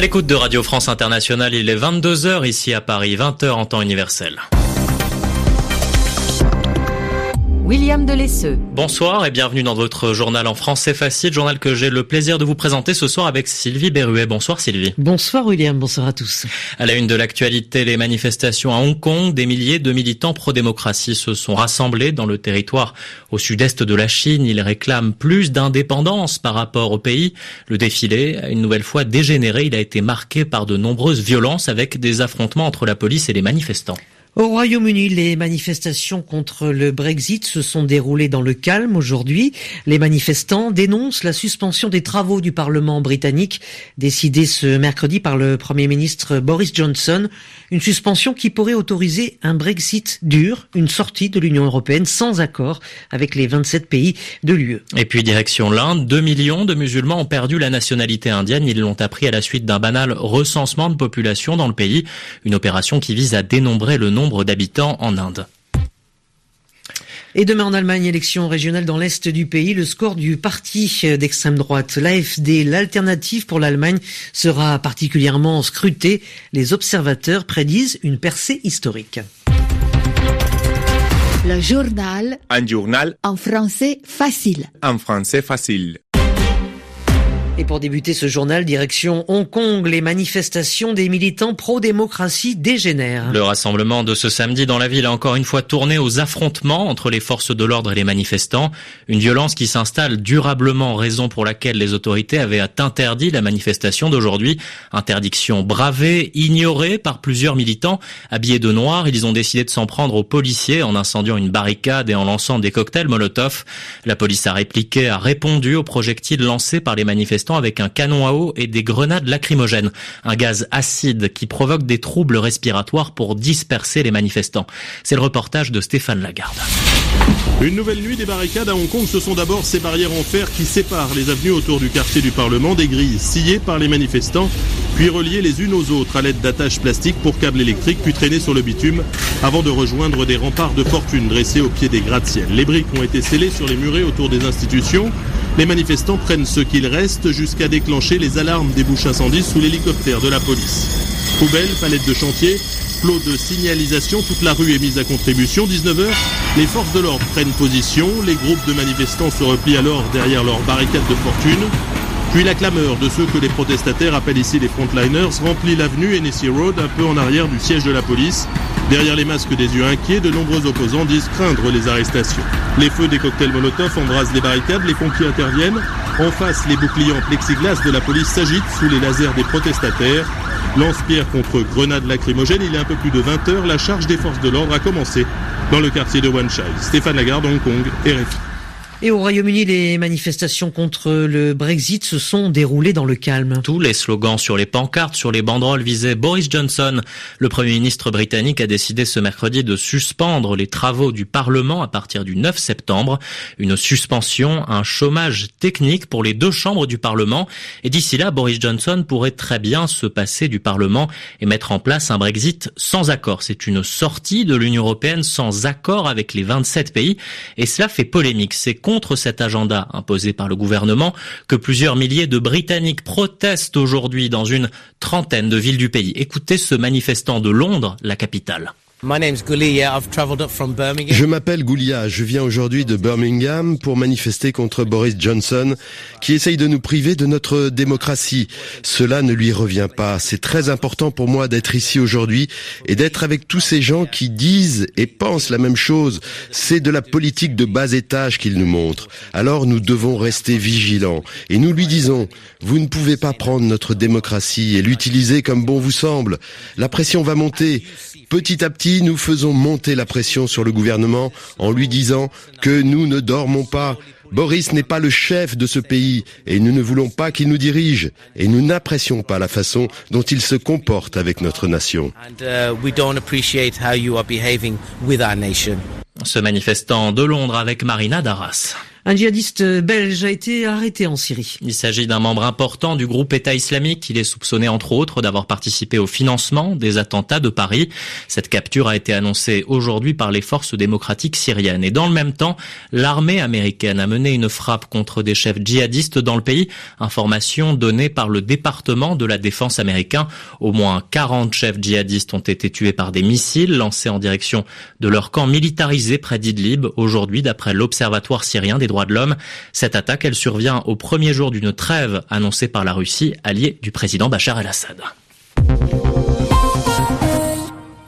À l'écoute de Radio France Internationale, il est 22h ici à Paris, 20h en temps universel. William Delesseux. Bonsoir et bienvenue dans votre journal en français facile, journal que j'ai le plaisir de vous présenter ce soir avec Sylvie Berruet. Bonsoir Sylvie. Bonsoir William, bonsoir à tous. À la une de l'actualité, les manifestations à Hong Kong, des milliers de militants pro-démocratie se sont rassemblés dans le territoire au sud-est de la Chine. Ils réclament plus d'indépendance par rapport au pays. Le défilé a une nouvelle fois dégénéré. Il a été marqué par de nombreuses violences avec des affrontements entre la police et les manifestants. Au Royaume-Uni, les manifestations contre le Brexit se sont déroulées dans le calme aujourd'hui. Les manifestants dénoncent la suspension des travaux du Parlement britannique décidée ce mercredi par le Premier ministre Boris Johnson. Une suspension qui pourrait autoriser un Brexit dur, une sortie de l'Union européenne sans accord avec les 27 pays de l'UE. Et puis direction l'Inde, 2 millions de musulmans ont perdu la nationalité indienne. Ils l'ont appris à la suite d'un banal recensement de population dans le pays. Une opération qui vise à dénombrer le nombre nombre d'habitants en Inde. Et demain en Allemagne, élection régionale dans l'Est du pays, le score du parti d'extrême droite, l'AFD, l'alternative pour l'Allemagne, sera particulièrement scruté. Les observateurs prédisent une percée historique. Le journal. Un journal. En français facile. En français facile. Et pour débuter ce journal, direction Hong Kong, les manifestations des militants pro-démocratie dégénèrent. Le rassemblement de ce samedi dans la ville a encore une fois tourné aux affrontements entre les forces de l'ordre et les manifestants. Une violence qui s'installe durablement, raison pour laquelle les autorités avaient interdit la manifestation d'aujourd'hui. Interdiction bravée, ignorée par plusieurs militants. Habillés de noir, ils ont décidé de s'en prendre aux policiers en incendiant une barricade et en lançant des cocktails Molotov. La police a répliqué, a répondu aux projectiles lancés par les manifestants avec un canon à eau et des grenades lacrymogènes, un gaz acide qui provoque des troubles respiratoires pour disperser les manifestants. C'est le reportage de Stéphane Lagarde. Une nouvelle nuit des barricades à Hong Kong, ce sont d'abord ces barrières en fer qui séparent les avenues autour du quartier du Parlement des grilles sciées par les manifestants, puis reliées les unes aux autres à l'aide d'attaches plastiques pour câbles électriques, puis traînées sur le bitume avant de rejoindre des remparts de fortune dressés au pied des gratte-ciel. Les briques ont été scellées sur les murets autour des institutions. Les manifestants prennent ce qu'il reste jusqu'à déclencher les alarmes des bouches incendies sous l'hélicoptère de la police. Poubelles, palettes de chantier, flot de signalisation, toute la rue est mise à contribution. 19h, les forces de l'ordre prennent position, les groupes de manifestants se replient alors derrière leurs barricades de fortune. Puis la clameur de ceux que les protestataires appellent ici les frontliners remplit l'avenue Hennessy Road un peu en arrière du siège de la police. Derrière les masques des yeux inquiets, de nombreux opposants disent craindre les arrestations. Les feux des cocktails Molotov embrasent les barricades, les pompiers interviennent. En face, les boucliers en plexiglas de la police s'agitent sous les lasers des protestataires. Lance-pierre contre grenades lacrymogènes, il est un peu plus de 20 heures, la charge des forces de l'ordre a commencé dans le quartier de Wan Chai. Stéphane Lagarde, Hong Kong, RFI. Et au Royaume-Uni, les manifestations contre le Brexit se sont déroulées dans le calme. Tous les slogans sur les pancartes, sur les banderoles visaient Boris Johnson. Le Premier ministre britannique a décidé ce mercredi de suspendre les travaux du Parlement à partir du 9 septembre. Une suspension, un chômage technique pour les deux chambres du Parlement. Et d'ici là, Boris Johnson pourrait très bien se passer du Parlement et mettre en place un Brexit sans accord. C'est une sortie de l'Union européenne sans accord avec les 27 pays. Et cela fait polémique. C'est contre cet agenda imposé par le gouvernement que plusieurs milliers de Britanniques protestent aujourd'hui dans une trentaine de villes du pays. Écoutez ce manifestant de Londres, la capitale. Je m'appelle Goulia, je viens aujourd'hui de Birmingham pour manifester contre Boris Johnson qui essaye de nous priver de notre démocratie. Cela ne lui revient pas. C'est très important pour moi d'être ici aujourd'hui et d'être avec tous ces gens qui disent et pensent la même chose. C'est de la politique de bas étage qu'il nous montre. Alors nous devons rester vigilants et nous lui disons, vous ne pouvez pas prendre notre démocratie et l'utiliser comme bon vous semble. La pression va monter. Petit à petit, nous faisons monter la pression sur le gouvernement en lui disant que nous ne dormons pas. Boris n'est pas le chef de ce pays et nous ne voulons pas qu'il nous dirige et nous n'apprécions pas la façon dont il se comporte avec notre nation. Ce manifestant de Londres avec Marina Darras. Un djihadiste belge a été arrêté en Syrie. Il s'agit d'un membre important du groupe État islamique. Il est soupçonné entre autres d'avoir participé au financement des attentats de Paris. Cette capture a été annoncée aujourd'hui par les forces démocratiques syriennes. Et dans le même temps, l'armée américaine a mené une frappe contre des chefs djihadistes dans le pays. Information donnée par le département de la défense américain. Au moins 40 chefs djihadistes ont été tués par des missiles lancés en direction de leur camp militarisé près d'Idlib. Aujourd'hui, d'après l'Observatoire syrien des droits de l'homme. Cette attaque, elle survient au premier jour d'une trêve annoncée par la Russie, alliée du président Bachar el-Assad.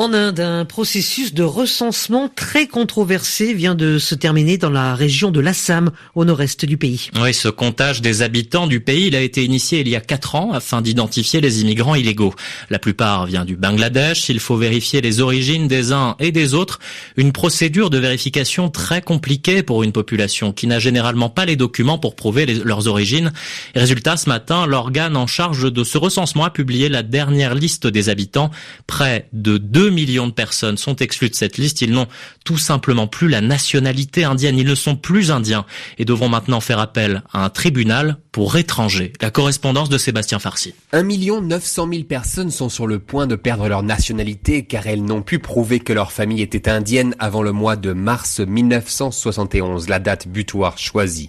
En Inde, un processus de recensement très controversé vient de se terminer dans la région de l'Assam, au nord-est du pays. Oui, ce comptage des habitants du pays, il a été initié il y a quatre ans afin d'identifier les immigrants illégaux. La plupart viennent du Bangladesh. Il faut vérifier les origines des uns et des autres. Une procédure de vérification très compliquée pour une population qui n'a généralement pas les documents pour prouver leurs origines. résultat, ce matin, l'organe en charge de ce recensement a publié la dernière liste des habitants. Près de 2 millions de personnes sont exclues de cette liste. Ils n'ont tout simplement plus la nationalité indienne. Ils ne sont plus indiens et devront maintenant faire appel à un tribunal pour étrangers. La correspondance de Sébastien Farsi. 1 900 000 personnes sont sur le point de perdre leur nationalité car elles n'ont pu prouver que leur famille était indienne avant le mois de mars 1971, la date butoir choisie.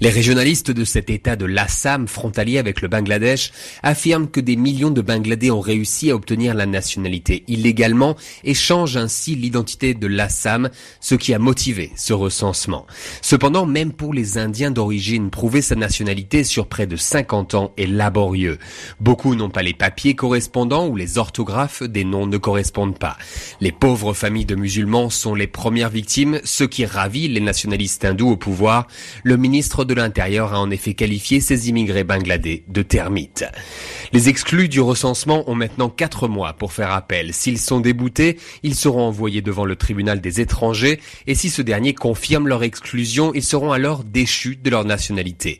Les régionalistes de cet état de l'Assam, frontalier avec le Bangladesh, affirment que des millions de Bangladais ont réussi à obtenir la nationalité illégalement et changent ainsi l'identité de l'Assam, ce qui a motivé ce recensement. Cependant, même pour les Indiens d'origine, prouver sa nationalité sur près de 50 ans est laborieux. Beaucoup n'ont pas les papiers correspondants ou les orthographes des noms ne correspondent pas. Les pauvres familles de musulmans sont les premières victimes, ce qui ravit les nationalistes hindous au pouvoir. Le ministre de l'Intérieur a en effet qualifié ces immigrés bangladais de termites. Les exclus du recensement ont maintenant quatre mois pour faire appel. S'ils sont déboutés, ils seront envoyés devant le tribunal des étrangers et si ce dernier confirme leur exclusion, ils seront alors déchus de leur nationalité.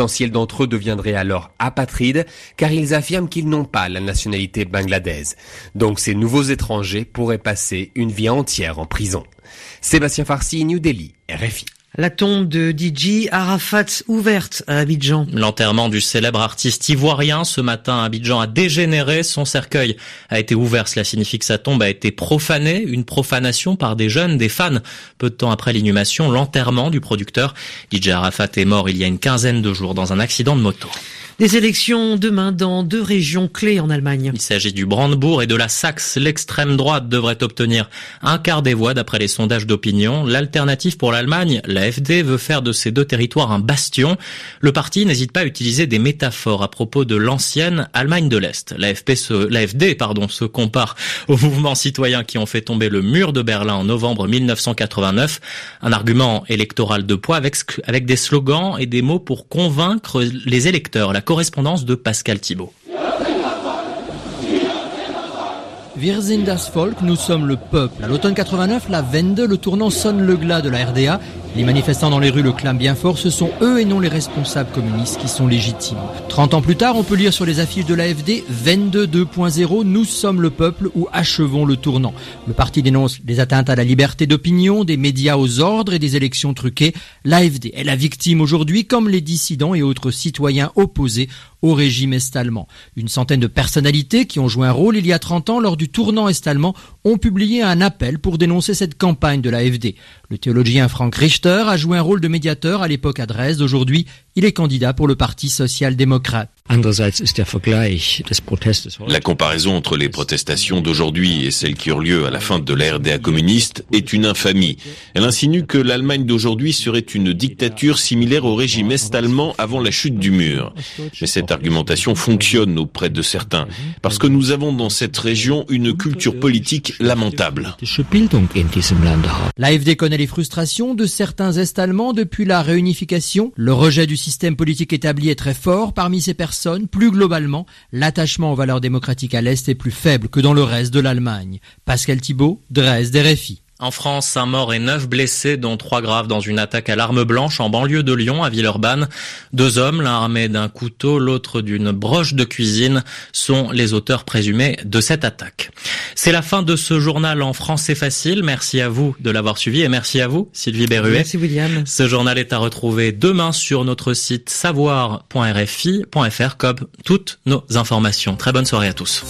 L'essentiel d'entre eux deviendraient alors apatrides car ils affirment qu'ils n'ont pas la nationalité bangladaise. Donc ces nouveaux étrangers pourraient passer une vie entière en prison. Sébastien Farsi, New Delhi, RFI. La tombe de DJ Arafat ouverte à Abidjan. L'enterrement du célèbre artiste ivoirien ce matin à Abidjan a dégénéré. Son cercueil a été ouvert. Cela signifie que sa tombe a été profanée. Une profanation par des jeunes, des fans. Peu de temps après l'inhumation, l'enterrement du producteur. DJ Arafat est mort il y a une quinzaine de jours dans un accident de moto. Des élections demain dans deux régions clés en Allemagne. Il s'agit du Brandebourg et de la Saxe. L'extrême droite devrait obtenir un quart des voix d'après les sondages d'opinion. L'alternative pour l'Allemagne, l'AFD, veut faire de ces deux territoires un bastion. Le parti n'hésite pas à utiliser des métaphores à propos de l'ancienne Allemagne de l'Est. L'AFD, pardon, se compare aux mouvements citoyens qui ont fait tomber le mur de Berlin en novembre 1989. Un argument électoral de poids avec des slogans et des mots pour convaincre les électeurs correspondance de Pascal Thibault. Wir sind das Volk, nous sommes le peuple. À l'automne 89, la Wende, le tournant sonne le glas de la RDA. Les manifestants dans les rues le clament bien fort, ce sont eux et non les responsables communistes qui sont légitimes. 30 ans plus tard, on peut lire sur les affiches de l'AFD 22 2.0, nous sommes le peuple ou achevons le tournant. Le parti dénonce les atteintes à la liberté d'opinion, des médias aux ordres et des élections truquées. L'AFD est la victime aujourd'hui comme les dissidents et autres citoyens opposés au régime est-allemand. Une centaine de personnalités qui ont joué un rôle il y a 30 ans lors du tournant est-allemand ont publié un appel pour dénoncer cette campagne de l'AFD. Le théologien Frank Richter a joué un rôle de médiateur à l'époque à Dresde. Aujourd'hui, il est candidat pour le Parti social-démocrate. La comparaison entre les protestations d'aujourd'hui et celles qui eurent lieu à la fin de l'ère des communiste est une infamie. Elle insinue que l'Allemagne d'aujourd'hui serait une dictature similaire au régime est-allemand avant la chute du mur. Mais cette argumentation fonctionne auprès de certains, parce que nous avons dans cette région une culture politique lamentable. L'AFD connaît les frustrations de certains Est-Allemands depuis la réunification. Le rejet du système politique établi est très fort parmi ces plus globalement, l'attachement aux valeurs démocratiques à l'Est est plus faible que dans le reste de l'Allemagne. Pascal Thibault, Dresde, RFI. En France, un mort et neuf blessés, dont trois graves dans une attaque à l'arme blanche en banlieue de Lyon, à Villeurbanne. Deux hommes, l'un armé d'un couteau, l'autre d'une broche de cuisine, sont les auteurs présumés de cette attaque. C'est la fin de ce journal en français facile. Merci à vous de l'avoir suivi et merci à vous, Sylvie Berruet. Merci William. Ce journal est à retrouver demain sur notre site savoir.rfi.fr comme toutes nos informations. Très bonne soirée à tous.